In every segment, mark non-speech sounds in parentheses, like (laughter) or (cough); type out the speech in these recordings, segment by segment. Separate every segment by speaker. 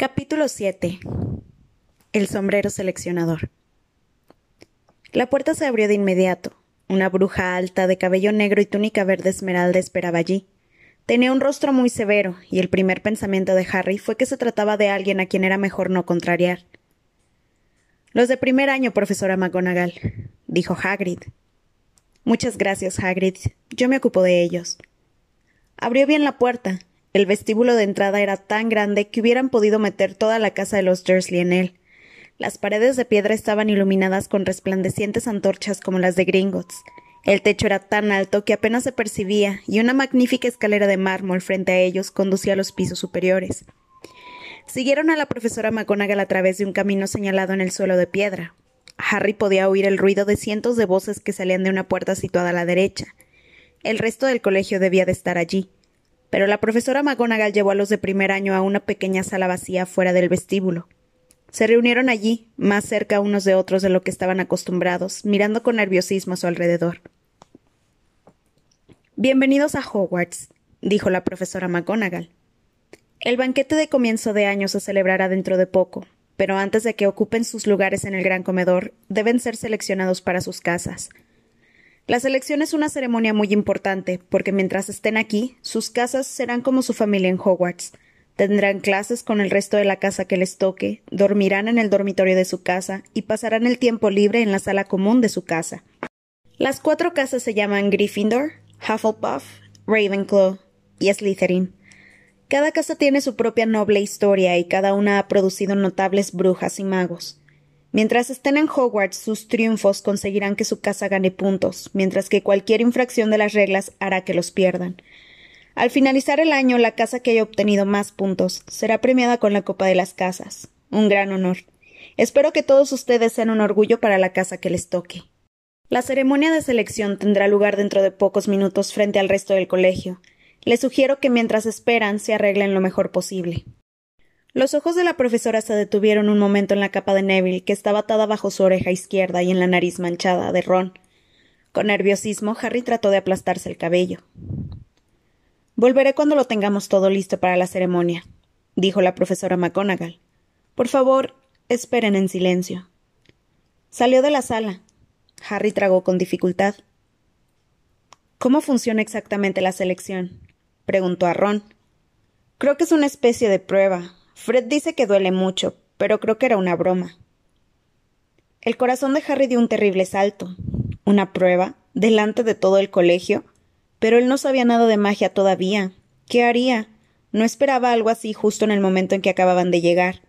Speaker 1: Capítulo 7 El sombrero seleccionador La puerta se abrió de inmediato. Una bruja alta, de cabello negro y túnica verde esmeralda esperaba allí. Tenía un rostro muy severo, y el primer pensamiento de Harry fue que se trataba de alguien a quien era mejor no contrariar. Los de primer año, profesora McGonagall, dijo Hagrid. Muchas gracias, Hagrid. Yo me ocupo de ellos. Abrió bien la puerta, el vestíbulo de entrada era tan grande que hubieran podido meter toda la casa de los Dursley en él. Las paredes de piedra estaban iluminadas con resplandecientes antorchas como las de Gringotts. El techo era tan alto que apenas se percibía, y una magnífica escalera de mármol frente a ellos conducía a los pisos superiores. Siguieron a la profesora McGonagall a través de un camino señalado en el suelo de piedra. Harry podía oír el ruido de cientos de voces que salían de una puerta situada a la derecha. El resto del colegio debía de estar allí pero la profesora McGonagall llevó a los de primer año a una pequeña sala vacía fuera del vestíbulo. Se reunieron allí, más cerca unos de otros de lo que estaban acostumbrados, mirando con nerviosismo a su alrededor. Bienvenidos a Hogwarts, dijo la profesora McGonagall. El banquete de comienzo de año se celebrará dentro de poco, pero antes de que ocupen sus lugares en el gran comedor, deben ser seleccionados para sus casas. La selección es una ceremonia muy importante, porque mientras estén aquí, sus casas serán como su familia en Hogwarts. Tendrán clases con el resto de la casa que les toque, dormirán en el dormitorio de su casa y pasarán el tiempo libre en la sala común de su casa. Las cuatro casas se llaman Gryffindor, Hufflepuff, Ravenclaw y Slytherin. Cada casa tiene su propia noble historia y cada una ha producido notables brujas y magos. Mientras estén en Hogwarts, sus triunfos conseguirán que su casa gane puntos, mientras que cualquier infracción de las reglas hará que los pierdan. Al finalizar el año, la casa que haya obtenido más puntos será premiada con la Copa de las Casas. Un gran honor. Espero que todos ustedes sean un orgullo para la casa que les toque. La ceremonia de selección tendrá lugar dentro de pocos minutos frente al resto del colegio. Les sugiero que mientras esperan se arreglen lo mejor posible. Los ojos de la profesora se detuvieron un momento en la capa de Neville, que estaba atada bajo su oreja izquierda y en la nariz manchada de ron. Con nerviosismo, Harry trató de aplastarse el cabello. Volveré cuando lo tengamos todo listo para la ceremonia, dijo la profesora McGonagall. Por favor, esperen en silencio. Salió de la sala. Harry tragó con dificultad. ¿Cómo funciona exactamente la selección? preguntó a Ron. Creo que es una especie de prueba, Fred dice que duele mucho, pero creo que era una broma. El corazón de Harry dio un terrible salto. Una prueba, delante de todo el colegio. Pero él no sabía nada de magia todavía. ¿Qué haría? No esperaba algo así justo en el momento en que acababan de llegar.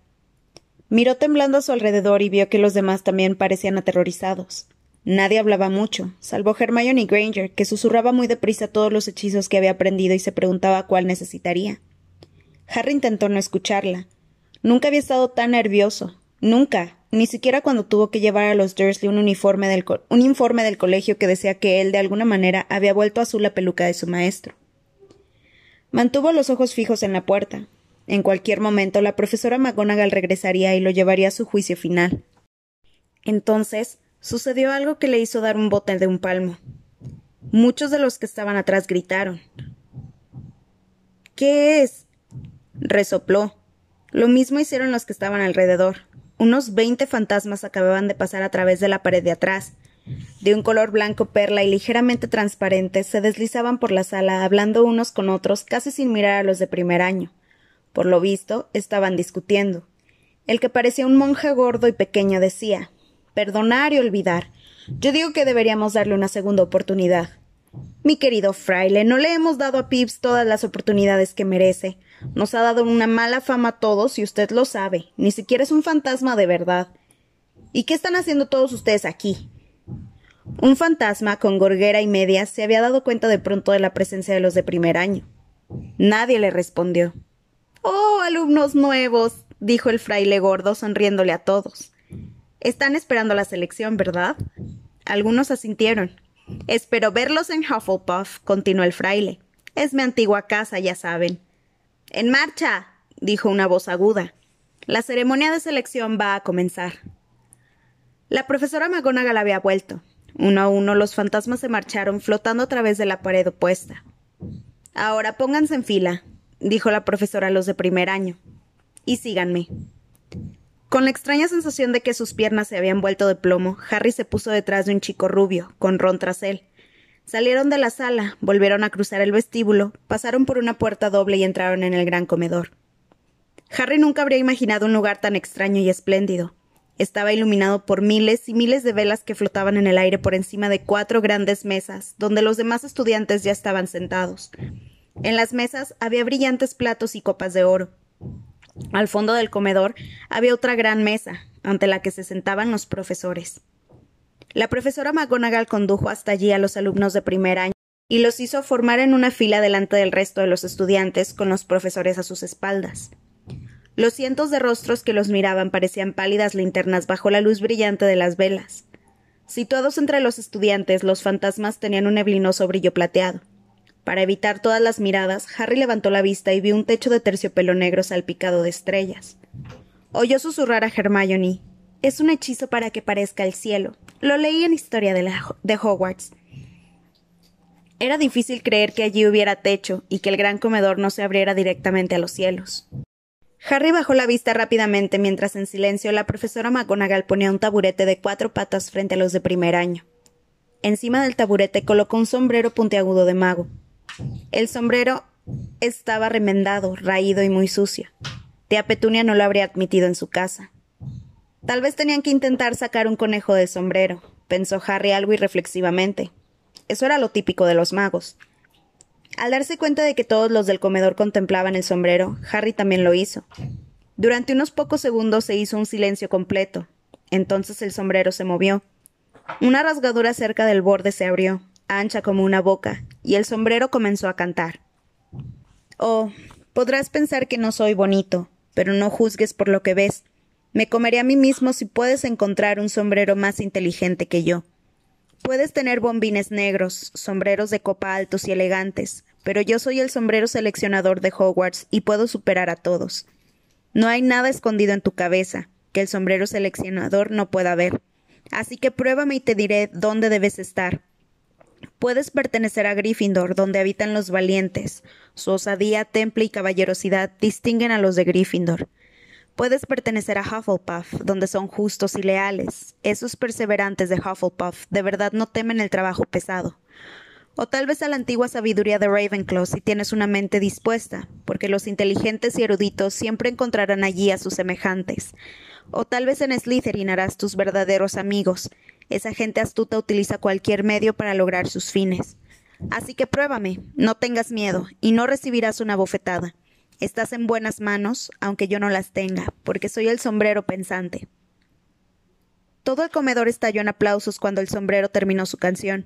Speaker 1: Miró temblando a su alrededor y vio que los demás también parecían aterrorizados. Nadie hablaba mucho, salvo Hermione Granger, que susurraba muy deprisa todos los hechizos que había aprendido y se preguntaba cuál necesitaría. Harry intentó no escucharla. Nunca había estado tan nervioso. Nunca. Ni siquiera cuando tuvo que llevar a los Dursley un uniforme del, un informe del colegio que decía que él, de alguna manera, había vuelto azul la peluca de su maestro. Mantuvo los ojos fijos en la puerta. En cualquier momento la profesora McGonagall regresaría y lo llevaría a su juicio final. Entonces sucedió algo que le hizo dar un bote de un palmo. Muchos de los que estaban atrás gritaron. ¿Qué es? Resopló. Lo mismo hicieron los que estaban alrededor. Unos veinte fantasmas acababan de pasar a través de la pared de atrás. De un color blanco perla y ligeramente transparente, se deslizaban por la sala, hablando unos con otros, casi sin mirar a los de primer año. Por lo visto, estaban discutiendo. El que parecía un monje gordo y pequeño decía Perdonar y olvidar. Yo digo que deberíamos darle una segunda oportunidad. Mi querido fraile, no le hemos dado a Pips todas las oportunidades que merece. Nos ha dado una mala fama a todos y usted lo sabe. Ni siquiera es un fantasma de verdad. ¿Y qué están haciendo todos ustedes aquí? Un fantasma con gorguera y media se había dado cuenta de pronto de la presencia de los de primer año. Nadie le respondió. Oh, alumnos nuevos, dijo el fraile gordo sonriéndole a todos. Están esperando la selección, ¿verdad? Algunos asintieron. Espero verlos en Hufflepuff, continuó el fraile. Es mi antigua casa, ya saben. En marcha. dijo una voz aguda. La ceremonia de selección va a comenzar. La profesora McGonagall había vuelto. Uno a uno los fantasmas se marcharon flotando a través de la pared opuesta. Ahora pónganse en fila, dijo la profesora a los de primer año. y síganme. Con la extraña sensación de que sus piernas se habían vuelto de plomo, Harry se puso detrás de un chico rubio, con Ron tras él. Salieron de la sala, volvieron a cruzar el vestíbulo, pasaron por una puerta doble y entraron en el gran comedor. Harry nunca habría imaginado un lugar tan extraño y espléndido. Estaba iluminado por miles y miles de velas que flotaban en el aire por encima de cuatro grandes mesas, donde los demás estudiantes ya estaban sentados. En las mesas había brillantes platos y copas de oro. Al fondo del comedor había otra gran mesa, ante la que se sentaban los profesores. La profesora McGonagall condujo hasta allí a los alumnos de primer año y los hizo formar en una fila delante del resto de los estudiantes con los profesores a sus espaldas. Los cientos de rostros que los miraban parecían pálidas linternas bajo la luz brillante de las velas. Situados entre los estudiantes, los fantasmas tenían un neblinoso brillo plateado. Para evitar todas las miradas, Harry levantó la vista y vio un techo de terciopelo negro salpicado de estrellas. Oyó susurrar a Hermione. Es un hechizo para que parezca el cielo. Lo leí en Historia de, Hogwarts. Era difícil creer que allí hubiera techo y que el gran comedor no se abriera directamente a los cielos. Harry bajó la vista rápidamente mientras en silencio la profesora McGonagall ponía un taburete de cuatro patas frente a los de primer año. Encima del taburete colocó un sombrero puntiagudo de mago. El sombrero estaba remendado, raído y muy sucio. Tía Petunia no lo habría admitido en su casa. Tal vez tenían que intentar sacar un conejo del sombrero, pensó Harry algo irreflexivamente. Eso era lo típico de los magos. Al darse cuenta de que todos los del comedor contemplaban el sombrero, Harry también lo hizo. Durante unos pocos segundos se hizo un silencio completo. Entonces el sombrero se movió. Una rasgadura cerca del borde se abrió, ancha como una boca, y el sombrero comenzó a cantar. Oh, podrás pensar que no soy bonito, pero no juzgues por lo que ves. Me comeré a mí mismo si puedes encontrar un sombrero más inteligente que yo. Puedes tener bombines negros, sombreros de copa altos y elegantes, pero yo soy el sombrero seleccionador de Hogwarts y puedo superar a todos. No hay nada escondido en tu cabeza que el sombrero seleccionador no pueda ver. Así que pruébame y te diré dónde debes estar. Puedes pertenecer a Gryffindor, donde habitan los valientes. Su osadía, temple y caballerosidad distinguen a los de Gryffindor. Puedes pertenecer a Hufflepuff, donde son justos y leales. Esos perseverantes de Hufflepuff de verdad no temen el trabajo pesado. O tal vez a la antigua sabiduría de Ravenclaw si tienes una mente dispuesta, porque los inteligentes y eruditos siempre encontrarán allí a sus semejantes. O tal vez en Slytherin harás tus verdaderos amigos. Esa gente astuta utiliza cualquier medio para lograr sus fines. Así que pruébame, no tengas miedo, y no recibirás una bofetada. Estás en buenas manos, aunque yo no las tenga, porque soy el sombrero pensante. Todo el comedor estalló en aplausos cuando el sombrero terminó su canción.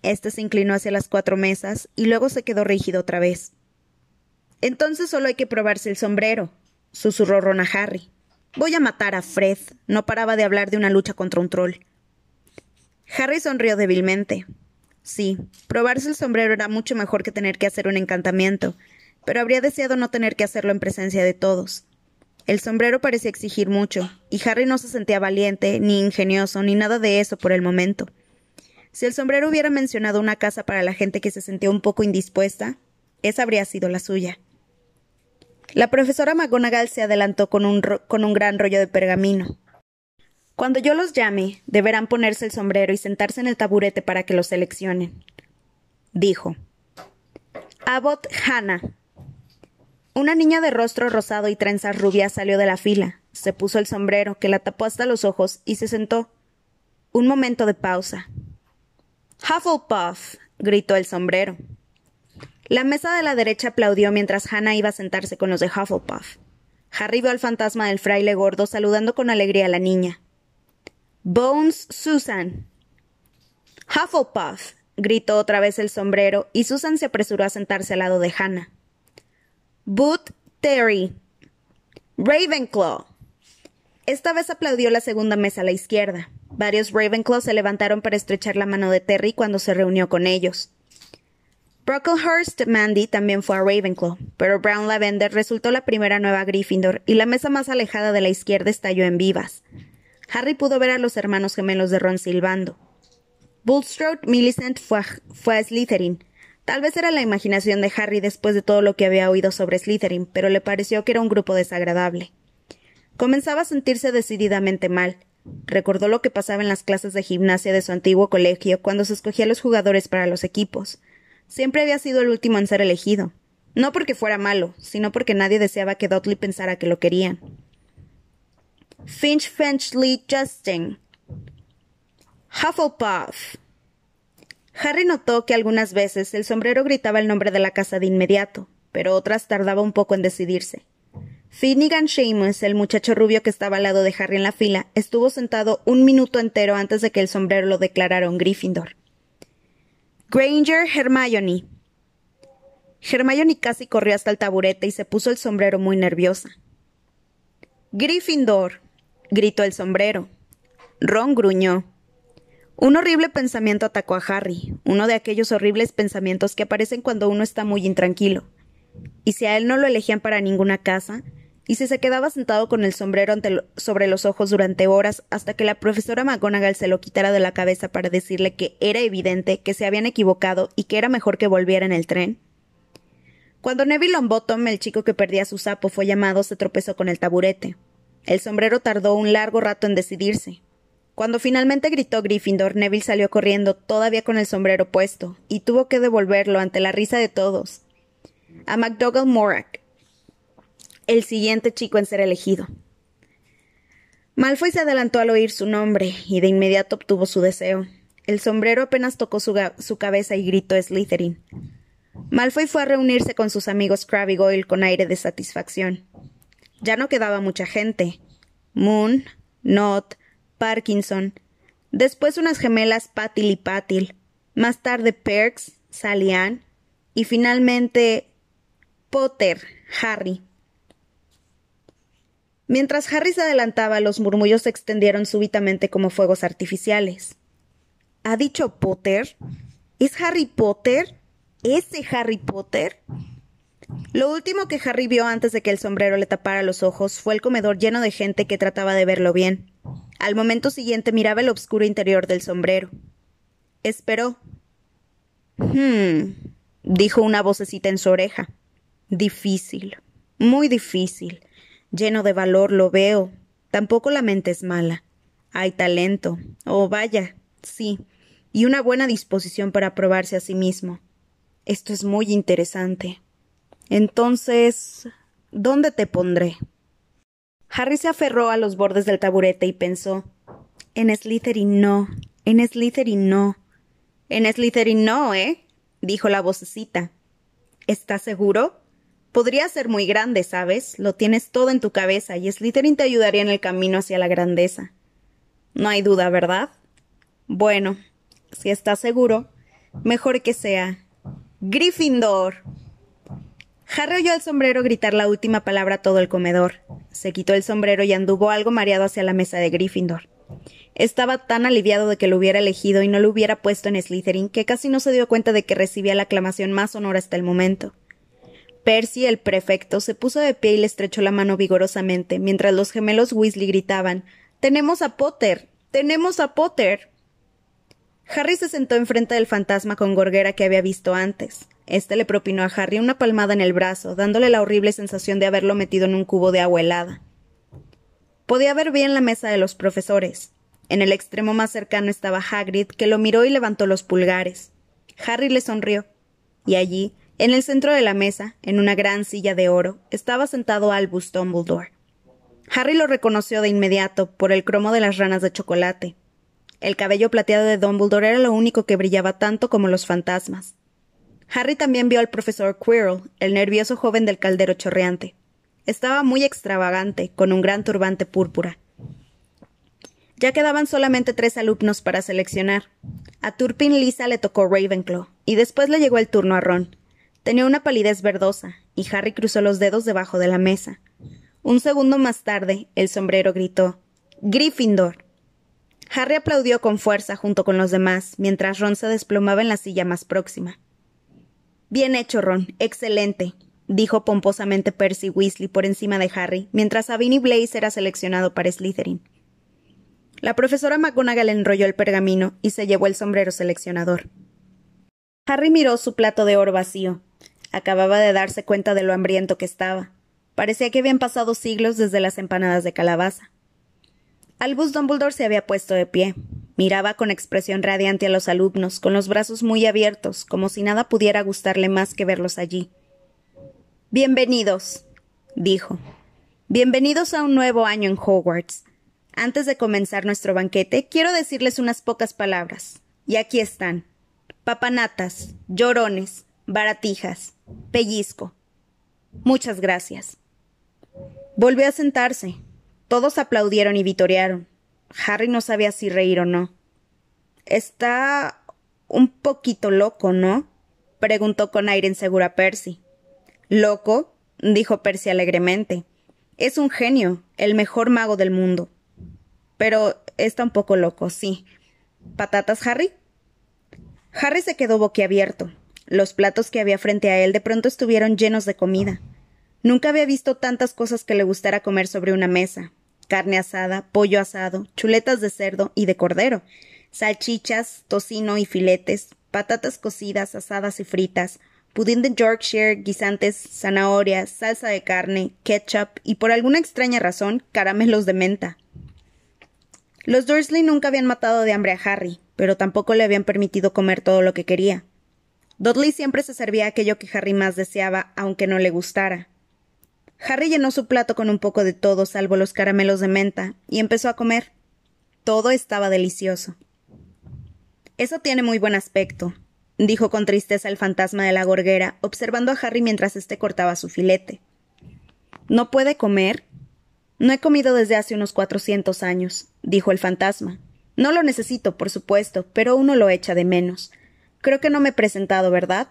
Speaker 1: Este se inclinó hacia las cuatro mesas y luego se quedó rígido otra vez. Entonces solo hay que probarse el sombrero, susurró Ron a Harry. Voy a matar a Fred. No paraba de hablar de una lucha contra un troll. Harry sonrió débilmente. Sí, probarse el sombrero era mucho mejor que tener que hacer un encantamiento, pero habría deseado no tener que hacerlo en presencia de todos. El sombrero parecía exigir mucho, y Harry no se sentía valiente, ni ingenioso, ni nada de eso por el momento. Si el sombrero hubiera mencionado una casa para la gente que se sentía un poco indispuesta, esa habría sido la suya. La profesora McGonagall se adelantó con un, con un gran rollo de pergamino. Cuando yo los llame, deberán ponerse el sombrero y sentarse en el taburete para que lo seleccionen. Dijo. Abbott Hannah, una niña de rostro rosado y trenzas rubias salió de la fila, se puso el sombrero, que la tapó hasta los ojos, y se sentó. Un momento de pausa. Hufflepuff. gritó el sombrero. La mesa de la derecha aplaudió mientras Hannah iba a sentarse con los de Hufflepuff. Harry vio al fantasma del fraile gordo saludando con alegría a la niña. Bones Susan. Hufflepuff. gritó otra vez el sombrero, y Susan se apresuró a sentarse al lado de Hannah. Boot Terry. Ravenclaw. Esta vez aplaudió la segunda mesa a la izquierda. Varios Ravenclaw se levantaron para estrechar la mano de Terry cuando se reunió con ellos. Brocklehurst Mandy también fue a Ravenclaw, pero Brown Lavender resultó la primera nueva Gryffindor y la mesa más alejada de la izquierda estalló en vivas. Harry pudo ver a los hermanos gemelos de Ron silbando. Bulstrode Millicent fue fue a Slytherin, Tal vez era la imaginación de Harry después de todo lo que había oído sobre Slytherin, pero le pareció que era un grupo desagradable. Comenzaba a sentirse decididamente mal. Recordó lo que pasaba en las clases de gimnasia de su antiguo colegio cuando se escogía los jugadores para los equipos. Siempre había sido el último en ser elegido. No porque fuera malo, sino porque nadie deseaba que Dudley pensara que lo querían. Finch Finchley Justin. Hufflepuff. Harry notó que algunas veces el sombrero gritaba el nombre de la casa de inmediato, pero otras tardaba un poco en decidirse. Finnegan Seamus, el muchacho rubio que estaba al lado de Harry en la fila, estuvo sentado un minuto entero antes de que el sombrero lo declarara un Gryffindor. Granger Hermione. Hermione casi corrió hasta el taburete y se puso el sombrero muy nerviosa. Gryffindor. gritó el sombrero. Ron gruñó. Un horrible pensamiento atacó a Harry, uno de aquellos horribles pensamientos que aparecen cuando uno está muy intranquilo. Y si a él no lo elegían para ninguna casa, y si se quedaba sentado con el sombrero sobre los ojos durante horas hasta que la profesora McGonagall se lo quitara de la cabeza para decirle que era evidente que se habían equivocado y que era mejor que volviera en el tren. Cuando Neville Longbottom, el chico que perdía su sapo, fue llamado, se tropezó con el taburete. El sombrero tardó un largo rato en decidirse. Cuando finalmente gritó Gryffindor, Neville salió corriendo, todavía con el sombrero puesto, y tuvo que devolverlo ante la risa de todos. A McDougall Morak, el siguiente chico en ser elegido. Malfoy se adelantó al oír su nombre y de inmediato obtuvo su deseo. El sombrero apenas tocó su, cabeza y gritó Slytherin. Malfoy fue a reunirse con sus amigos Crabbe Goyle con aire de satisfacción. Ya no quedaba mucha gente. Moon, Not, Parkinson, después unas gemelas Patil y Patil, más tarde Perks, Sally Ann, y finalmente Potter, Harry. Mientras Harry se adelantaba, los murmullos se extendieron súbitamente como fuegos artificiales. ¿Ha dicho Potter? ¿Es Harry Potter? ¿Ese Harry Potter? Lo último que Harry vio antes de que el sombrero le tapara los ojos fue el comedor lleno de gente que trataba de verlo bien. Al momento siguiente miraba el oscuro interior del sombrero. Esperó. Hmm, dijo una vocecita en su oreja. Difícil, muy difícil. Lleno de valor lo veo. Tampoco la mente es mala. Hay talento. Oh, vaya, sí. Y una buena disposición para probarse a sí mismo. Esto es muy interesante. Entonces, ¿dónde te pondré? Harry se aferró a los bordes del taburete y pensó En Slytherin no, en Slytherin no. En Slytherin no, ¿eh? dijo la vocecita. ¿Estás seguro? Podría ser muy grande, ¿sabes? Lo tienes todo en tu cabeza y Slytherin te ayudaría en el camino hacia la grandeza. No hay duda, ¿verdad? Bueno, si estás seguro, mejor que sea. Gryffindor. Harry oyó al sombrero gritar la última palabra a todo el comedor. Se quitó el sombrero y anduvo algo mareado hacia la mesa de Gryffindor. Estaba tan aliviado de que lo hubiera elegido y no lo hubiera puesto en Slytherin que casi no se dio cuenta de que recibía la aclamación más honora hasta el momento. Percy, el prefecto, se puso de pie y le estrechó la mano vigorosamente, mientras los gemelos Weasley gritaban Tenemos a Potter. Tenemos a Potter. Harry se sentó enfrente del fantasma con gorguera que había visto antes. Este le propinó a Harry una palmada en el brazo, dándole la horrible sensación de haberlo metido en un cubo de agua helada. Podía ver bien la mesa de los profesores. En el extremo más cercano estaba Hagrid, que lo miró y levantó los pulgares. Harry le sonrió. Y allí, en el centro de la mesa, en una gran silla de oro, estaba sentado Albus Dumbledore. Harry lo reconoció de inmediato por el cromo de las ranas de chocolate. El cabello plateado de Dumbledore era lo único que brillaba tanto como los fantasmas. Harry también vio al profesor Quirrell, el nervioso joven del caldero chorreante. Estaba muy extravagante, con un gran turbante púrpura. Ya quedaban solamente tres alumnos para seleccionar. A Turpin Lisa le tocó Ravenclaw, y después le llegó el turno a Ron. Tenía una palidez verdosa, y Harry cruzó los dedos debajo de la mesa. Un segundo más tarde, el sombrero gritó Gryffindor. Harry aplaudió con fuerza junto con los demás, mientras Ron se desplomaba en la silla más próxima. Bien hecho, Ron. Excelente, dijo pomposamente Percy Weasley por encima de Harry, mientras Sabine Blaze era seleccionado para Slytherin. La profesora McGonagall enrolló el pergamino y se llevó el sombrero seleccionador. Harry miró su plato de oro vacío. Acababa de darse cuenta de lo hambriento que estaba. Parecía que habían pasado siglos desde las empanadas de calabaza. Albus Dumbledore se había puesto de pie. Miraba con expresión radiante a los alumnos, con los brazos muy abiertos, como si nada pudiera gustarle más que verlos allí. Bienvenidos, dijo. Bienvenidos a un nuevo año en Hogwarts. Antes de comenzar nuestro banquete, quiero decirles unas pocas palabras. Y aquí están. Papanatas, llorones, baratijas, pellizco. Muchas gracias. Volvió a sentarse. Todos aplaudieron y vitorearon. Harry no sabía si reír o no. Está un poquito loco, ¿no? preguntó con aire inseguro a Percy. ¿Loco? dijo Percy alegremente. Es un genio, el mejor mago del mundo. Pero está un poco loco, sí. ¿Patatas, Harry? Harry se quedó boquiabierto. Los platos que había frente a él de pronto estuvieron llenos de comida. Nunca había visto tantas cosas que le gustara comer sobre una mesa. Carne asada, pollo asado, chuletas de cerdo y de cordero, salchichas, tocino y filetes, patatas cocidas, asadas y fritas, pudín de Yorkshire, guisantes, zanahorias, salsa de carne, ketchup y por alguna extraña razón caramelos de menta. Los Dursley nunca habían matado de hambre a Harry, pero tampoco le habían permitido comer todo lo que quería. Dudley siempre se servía aquello que Harry más deseaba, aunque no le gustara. Harry llenó su plato con un poco de todo, salvo los caramelos de menta, y empezó a comer. Todo estaba delicioso. Eso tiene muy buen aspecto, dijo con tristeza el fantasma de la gorguera, observando a Harry mientras éste cortaba su filete. ¿No puede comer? No he comido desde hace unos cuatrocientos años, dijo el fantasma. No lo necesito, por supuesto, pero uno lo echa de menos. Creo que no me he presentado, ¿verdad?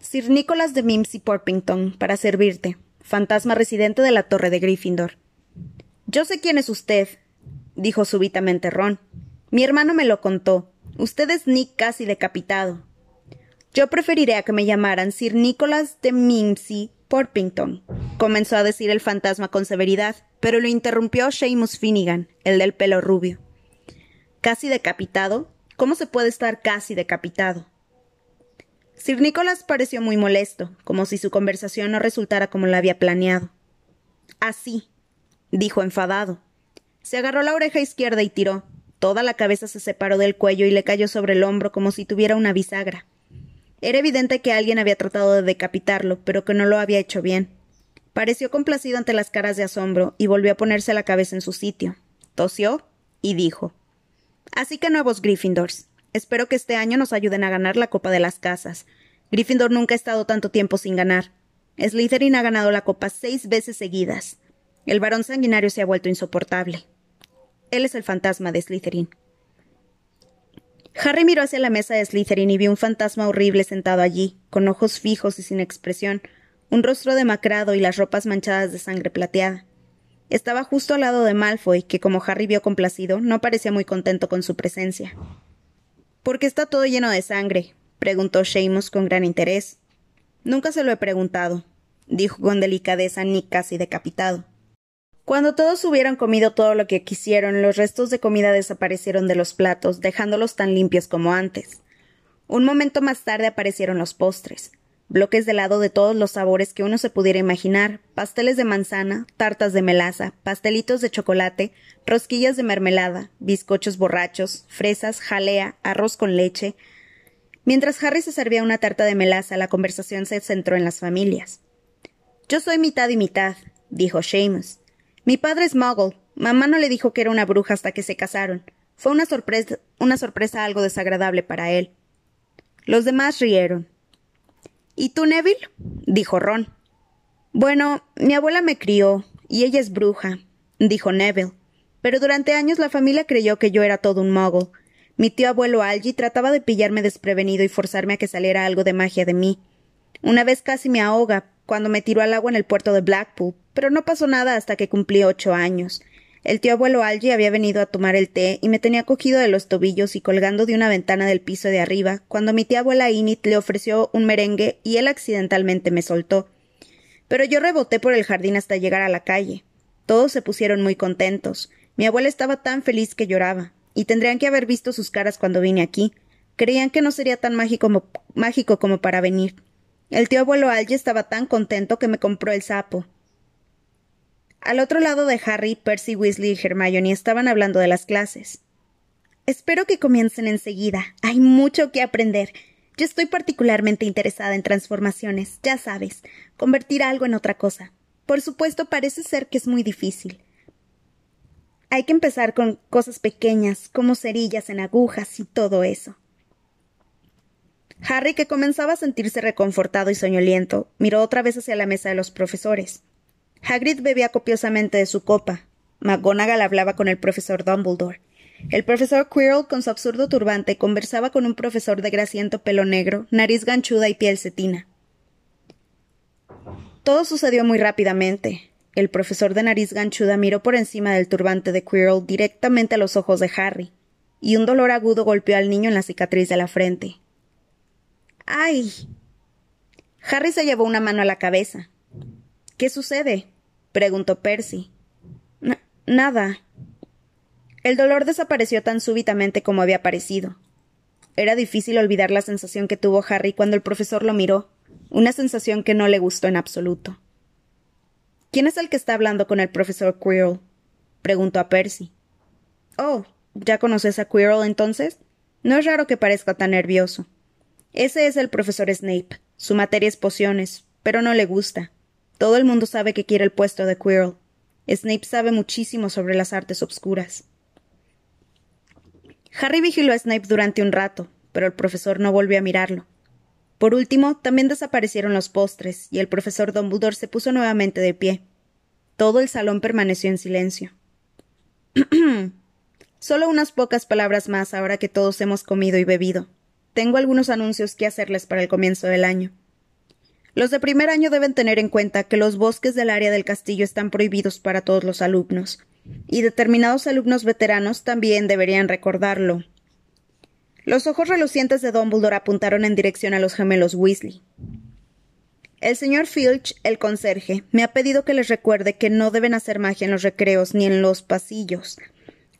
Speaker 1: Sir Nicholas de Mimsy Porpington, para servirte, fantasma residente de la torre de Gryffindor. Yo sé quién es usted, dijo súbitamente Ron. Mi hermano me lo contó. Usted es Nick casi decapitado. Yo preferiré a que me llamaran Sir Nicholas de Mimsy Porpington, comenzó a decir el fantasma con severidad, pero lo interrumpió Seamus Finnegan, el del pelo rubio. ¿Casi decapitado? ¿Cómo se puede estar casi decapitado? Sir Nicholas pareció muy molesto, como si su conversación no resultara como la había planeado. Así, dijo enfadado. Se agarró la oreja izquierda y tiró. Toda la cabeza se separó del cuello y le cayó sobre el hombro como si tuviera una bisagra. Era evidente que alguien había tratado de decapitarlo, pero que no lo había hecho bien. Pareció complacido ante las caras de asombro y volvió a ponerse la cabeza en su sitio. Tosió y dijo Así que nuevos Gryffindors. Espero que este año nos ayuden a ganar la Copa de las Casas. Gryffindor nunca ha estado tanto tiempo sin ganar. Slytherin ha ganado la Copa seis veces seguidas. El varón sanguinario se ha vuelto insoportable. Él es el fantasma de Slytherin. Harry miró hacia la mesa de Slytherin y vio un fantasma horrible sentado allí, con ojos fijos y sin expresión, un rostro demacrado y las ropas manchadas de sangre plateada. Estaba justo al lado de Malfoy, que como Harry vio complacido, no parecía muy contento con su presencia. ¿Por qué está todo lleno de sangre? preguntó Seamus con gran interés. Nunca se lo he preguntado, dijo con delicadeza Nick casi decapitado. Cuando todos hubieran comido todo lo que quisieron, los restos de comida desaparecieron de los platos, dejándolos tan limpios como antes. Un momento más tarde aparecieron los postres bloques de helado de todos los sabores que uno se pudiera imaginar, pasteles de manzana, tartas de melaza, pastelitos de chocolate, rosquillas de mermelada, bizcochos borrachos, fresas, jalea, arroz con leche. Mientras Harry se servía una tarta de melaza, la conversación se centró en las familias. Yo soy mitad y mitad, dijo Seamus. Mi padre es Muggle. Mamá no le dijo que era una bruja hasta que se casaron. Fue una sorpresa, una sorpresa algo desagradable para él. Los demás rieron. ¿Y tú, Neville? dijo Ron. Bueno, mi abuela me crió, y ella es bruja, dijo Neville. Pero durante años la familia creyó que yo era todo un muggle. Mi tío abuelo Algie trataba de pillarme desprevenido y forzarme a que saliera algo de magia de mí. Una vez casi me ahoga, cuando me tiró al agua en el puerto de Blackpool, pero no pasó nada hasta que cumplí ocho años. El tío abuelo Algie había venido a tomar el té y me tenía cogido de los tobillos y colgando de una ventana del piso de arriba, cuando mi tía abuela Init le ofreció un merengue y él accidentalmente me soltó. Pero yo reboté por el jardín hasta llegar a la calle. Todos se pusieron muy contentos. Mi abuela estaba tan feliz que lloraba, y tendrían que haber visto sus caras cuando vine aquí. Creían que no sería tan mágico como, para venir. El tío abuelo Algie estaba tan contento que me compró el sapo. Al otro lado de Harry, Percy Weasley y Hermione estaban hablando de las clases. Espero que comiencen enseguida. Hay mucho que aprender. Yo estoy particularmente interesada en transformaciones, ya sabes, convertir algo en otra cosa. Por supuesto, parece ser que es muy difícil. Hay que empezar con cosas pequeñas, como cerillas en agujas y todo eso. Harry, que comenzaba a sentirse reconfortado y soñoliento, miró otra vez hacia la mesa de los profesores. Hagrid bebía copiosamente de su copa. McGonagall hablaba con el profesor Dumbledore. El profesor Quirrell, con su absurdo turbante, conversaba con un profesor de grasiento pelo negro, nariz ganchuda y piel cetina. Todo sucedió muy rápidamente. El profesor de nariz ganchuda miró por encima del turbante de Quirrell directamente a los ojos de Harry, y un dolor agudo golpeó al niño en la cicatriz de la frente. ¡Ay! Harry se llevó una mano a la cabeza. ¿Qué sucede? preguntó Percy. nada. El dolor desapareció tan súbitamente como había aparecido. Era difícil olvidar la sensación que tuvo Harry cuando el profesor lo miró, una sensación que no le gustó en absoluto. ¿Quién es el que está hablando con el profesor Quirrell? preguntó a Percy. Oh, ¿ya conoces a Quirrell entonces? No es raro que parezca tan nervioso. Ese es el profesor Snape. Su materia es pociones, pero no le gusta. Todo el mundo sabe que quiere el puesto de Quirrell. Snape sabe muchísimo sobre las artes obscuras. Harry vigiló a Snape durante un rato, pero el profesor no volvió a mirarlo. Por último, también desaparecieron los postres, y el profesor Dumbledore se puso nuevamente de pie. Todo el salón permaneció en silencio. (clears throat) Solo unas pocas palabras más ahora que todos hemos comido y bebido. Tengo algunos anuncios que hacerles para el comienzo del año. Los de primer año deben tener en cuenta que los bosques del área del castillo están prohibidos para todos los alumnos, y determinados alumnos veteranos también deberían recordarlo. Los ojos relucientes de Dumbledore apuntaron en dirección a los gemelos Weasley. El señor Filch, el conserje, me ha pedido que les recuerde que no deben hacer magia en los recreos ni en los pasillos.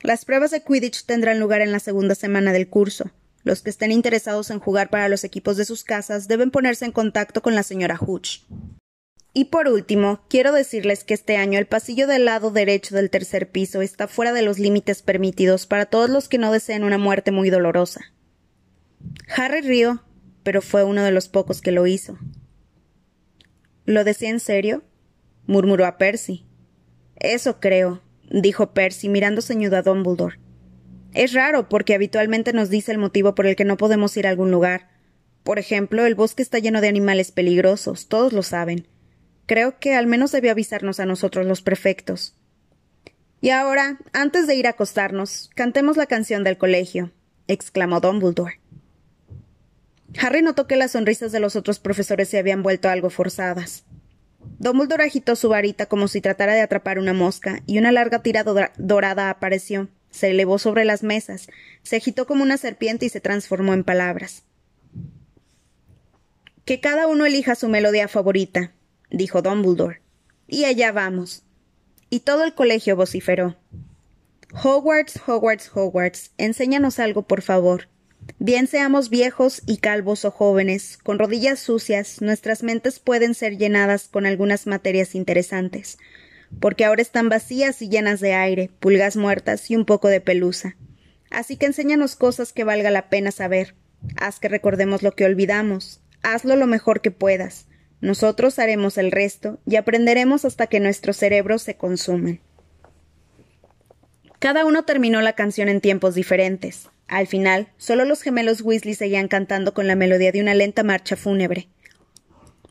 Speaker 1: Las pruebas de Quidditch tendrán lugar en la segunda semana del curso. Los que estén interesados en jugar para los equipos de sus casas deben ponerse en contacto con la señora Hooch. Y por último, quiero decirles que este año el pasillo del lado derecho del tercer piso está fuera de los límites permitidos para todos los que no deseen una muerte muy dolorosa. Harry rió, pero fue uno de los pocos que lo hizo. ¿Lo decía en serio? murmuró a Percy. Eso creo, dijo Percy mirando ceñudo a Dumbledore. Es raro porque habitualmente nos dice el motivo por el que no podemos ir a algún lugar. Por ejemplo, el bosque está lleno de animales peligrosos, todos lo saben. Creo que al menos debió avisarnos a nosotros los prefectos. Y ahora, antes de ir a acostarnos, cantemos la canción del colegio, exclamó Dumbledore. Harry notó que las sonrisas de los otros profesores se habían vuelto algo forzadas. Dumbledore agitó su varita como si tratara de atrapar una mosca, y una larga tira dorada apareció se elevó sobre las mesas, se agitó como una serpiente y se transformó en palabras. Que cada uno elija su melodía favorita, dijo Dumbledore. Y allá vamos. Y todo el colegio vociferó. Hogwarts, Hogwarts, Hogwarts, enséñanos algo, por favor. Bien seamos viejos y calvos o jóvenes, con rodillas sucias, nuestras mentes pueden ser llenadas con algunas materias interesantes porque ahora están vacías y llenas de aire, pulgas muertas y un poco de pelusa. Así que enséñanos cosas que valga la pena saber. Haz que recordemos lo que olvidamos. Hazlo lo mejor que puedas. Nosotros haremos el resto y aprenderemos hasta que nuestros cerebros se consumen. Cada uno terminó la canción en tiempos diferentes. Al final, solo los gemelos Weasley seguían cantando con la melodía de una lenta marcha fúnebre.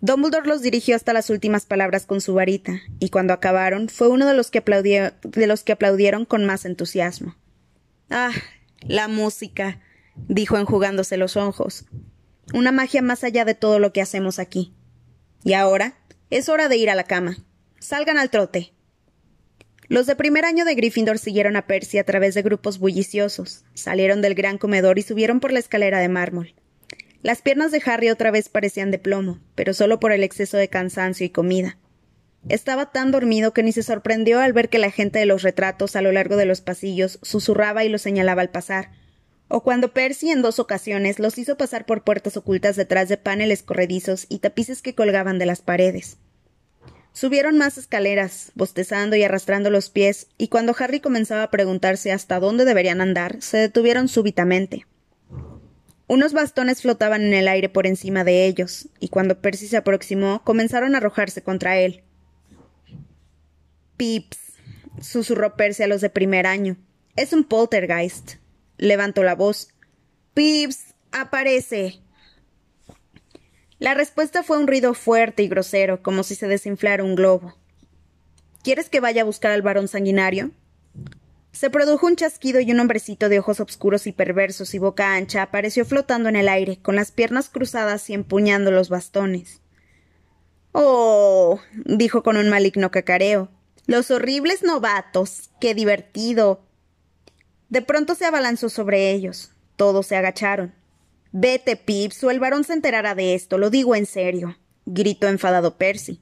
Speaker 1: Dumbledore los dirigió hasta las últimas palabras con su varita, y cuando acabaron fue uno de los que, de los que aplaudieron con más entusiasmo. Ah, la música, dijo enjugándose los ojos. Una magia más allá de todo lo que hacemos aquí. Y ahora es hora de ir a la cama. Salgan al trote. Los de primer año de Gryffindor siguieron a Percy a través de grupos bulliciosos, salieron del gran comedor y subieron por la escalera de mármol. Las piernas de Harry otra vez parecían de plomo, pero solo por el exceso de cansancio y comida. Estaba tan dormido que ni se sorprendió al ver que la gente de los retratos a lo largo de los pasillos susurraba y lo señalaba al pasar, o cuando Percy en dos ocasiones los hizo pasar por puertas ocultas detrás de paneles corredizos y tapices que colgaban de las paredes. Subieron más escaleras, bostezando y arrastrando los pies, y cuando Harry comenzaba a preguntarse hasta dónde deberían andar, se detuvieron súbitamente. Unos bastones flotaban en el aire por encima de ellos, y cuando Percy se aproximó, comenzaron a arrojarse contra él. Pips, susurró Percy a los de primer año. Es un poltergeist. Levantó la voz. Pips, aparece. La respuesta fue un ruido fuerte y grosero, como si se desinflara un globo. ¿Quieres que vaya a buscar al varón sanguinario? Se produjo un chasquido y un hombrecito de ojos oscuros y perversos y boca ancha apareció flotando en el aire, con las piernas cruzadas y empuñando los bastones. Oh. dijo con un maligno cacareo. Los horribles novatos. Qué divertido. De pronto se abalanzó sobre ellos. Todos se agacharon. Vete, Pips, o el varón se enterará de esto, lo digo en serio, gritó enfadado Percy.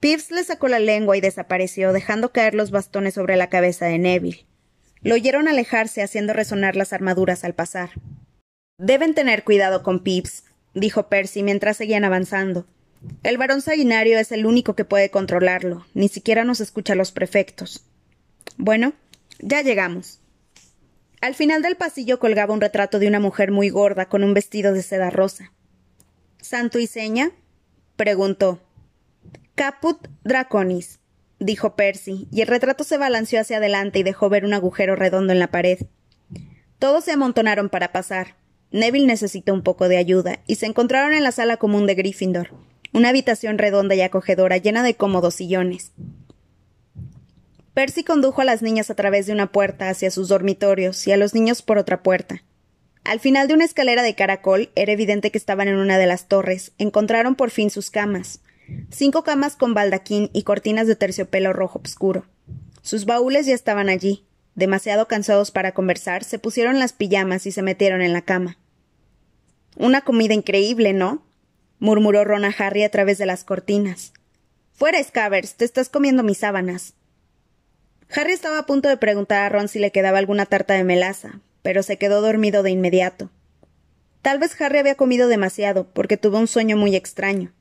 Speaker 1: Pips le sacó la lengua y desapareció, dejando caer los bastones sobre la cabeza de Neville. Lo oyeron alejarse, haciendo resonar las armaduras al pasar. Deben tener cuidado con Pips, dijo Percy mientras seguían avanzando. El varón sanguinario es el único que puede controlarlo, ni siquiera nos escucha los prefectos. Bueno, ya llegamos. Al final del pasillo colgaba un retrato de una mujer muy gorda con un vestido de seda rosa. ¿Santo y seña? preguntó. Caput Draconis, dijo Percy, y el retrato se balanceó hacia adelante y dejó ver un agujero redondo en la pared. Todos se amontonaron para pasar. Neville necesitó un poco de ayuda, y se encontraron en la sala común de Gryffindor, una habitación redonda y acogedora llena de cómodos sillones. Percy condujo a las niñas a través de una puerta hacia sus dormitorios y a los niños por otra puerta. Al final de una escalera de caracol era evidente que estaban en una de las torres. Encontraron por fin sus camas. Cinco camas con baldaquín y cortinas de terciopelo rojo oscuro. Sus baúles ya estaban allí. Demasiado cansados para conversar, se pusieron las pijamas y se metieron en la cama. Una comida increíble, ¿no? murmuró Ron a Harry a través de las cortinas. Fuera, Scavers, te estás comiendo mis sábanas. Harry estaba a punto de preguntar a Ron si le quedaba alguna tarta de melaza, pero se quedó dormido de inmediato. Tal vez Harry había comido demasiado, porque tuvo un sueño muy extraño.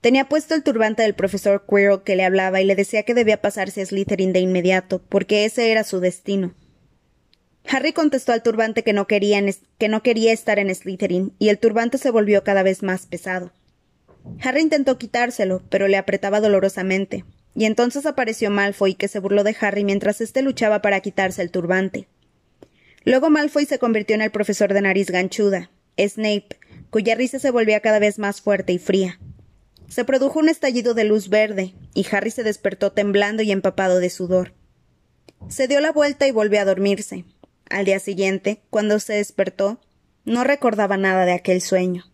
Speaker 1: Tenía puesto el turbante del profesor Quirrell que le hablaba y le decía que debía pasarse a Slytherin de inmediato, porque ese era su destino. Harry contestó al turbante que no, quería estar en Slytherin, y el turbante se volvió cada vez más pesado. Harry intentó quitárselo, pero le apretaba dolorosamente, y entonces apareció Malfoy, que se burló de Harry mientras éste luchaba para quitarse el turbante. Luego Malfoy se convirtió en el profesor de nariz ganchuda, Snape, cuya risa se volvía cada vez más fuerte y fría. Se produjo un estallido de luz verde, y Harry se despertó temblando y empapado de sudor. Se dio la vuelta y volvió a dormirse. Al día siguiente, cuando se despertó, no recordaba nada de aquel sueño.